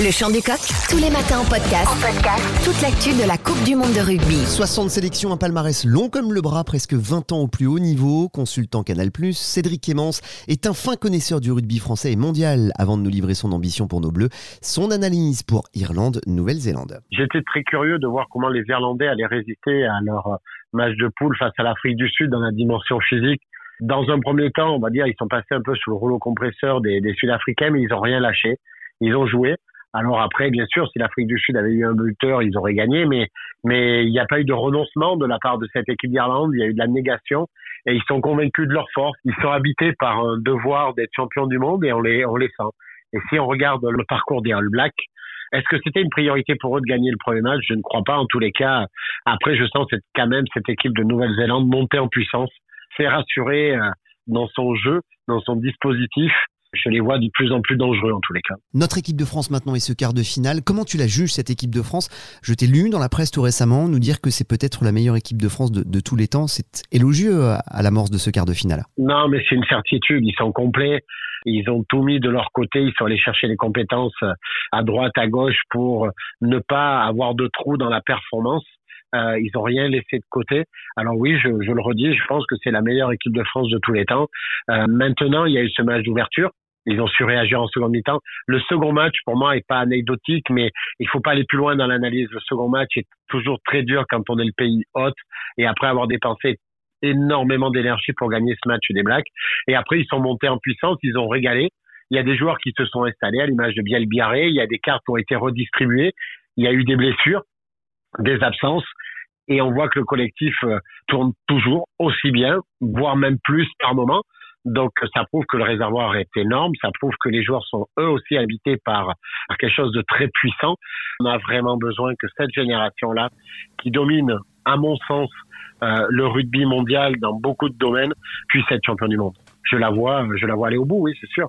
Le chant du coq, tous les matins en podcast. En podcast. Toute l'actu de la Coupe du monde de rugby. 60 sélections, un palmarès long comme le bras, presque 20 ans au plus haut niveau. Consultant Canal+, Cédric Clémence est un fin connaisseur du rugby français et mondial. Avant de nous livrer son ambition pour nos Bleus, son analyse pour Irlande, Nouvelle-Zélande. J'étais très curieux de voir comment les Irlandais allaient résister à leur match de poule face à l'Afrique du Sud dans la dimension physique. Dans un premier temps, on va dire, ils sont passés un peu sous le rouleau compresseur des, des Sud-Africains, mais ils ont rien lâché. Ils ont joué. Alors après, bien sûr, si l'Afrique du Sud avait eu un buteur, ils auraient gagné, mais mais il n'y a pas eu de renoncement de la part de cette équipe d'Irlande. Il y a eu de la négation et ils sont convaincus de leur force. Ils sont habités par un devoir d'être champions du monde et on les on les sent. Et si on regarde le parcours des All Blacks, est-ce que c'était une priorité pour eux de gagner le premier match? Je ne crois pas. En tous les cas, après, je sens cette, quand même cette équipe de Nouvelle-Zélande monter en puissance, c'est rassurer euh, dans son jeu, dans son dispositif je les vois de plus en plus dangereux en tous les cas. Notre équipe de France maintenant est ce quart de finale. Comment tu la juges cette équipe de France? Je t'ai lu dans la presse tout récemment nous dire que c'est peut-être la meilleure équipe de France de, tous les temps. C'est élogieux à l'amorce de ce quart de finale. Non, mais c'est une certitude. Ils sont complets. Ils ont tout mis de leur côté. Ils sont allés chercher les compétences à droite, à gauche pour ne pas avoir de trous dans la performance. Euh, ils ont rien laissé de côté. Alors oui, je, je, le redis, je pense que c'est la meilleure équipe de France de tous les temps. Euh, maintenant, il y a eu ce match d'ouverture ils ont su réagir en seconde mi-temps. Le second match, pour moi, est pas anecdotique, mais il faut pas aller plus loin dans l'analyse. Le second match est toujours très dur quand on est le pays hôte et après avoir dépensé énormément d'énergie pour gagner ce match des Blacks. Et après, ils sont montés en puissance, ils ont régalé. Il y a des joueurs qui se sont installés à l'image de Biel Biarré. Il y a des cartes qui ont été redistribuées. Il y a eu des blessures, des absences. Et on voit que le collectif euh, tourne toujours aussi bien, voire même plus par moment. Donc ça prouve que le réservoir est énorme, ça prouve que les joueurs sont eux aussi habités par, quelque chose de très puissant. On a vraiment besoin que cette génération-là, qui domine, à mon sens, euh, le rugby mondial dans beaucoup de domaines, puisse être champion du monde. Je la vois, je la vois aller au bout, oui, c'est sûr.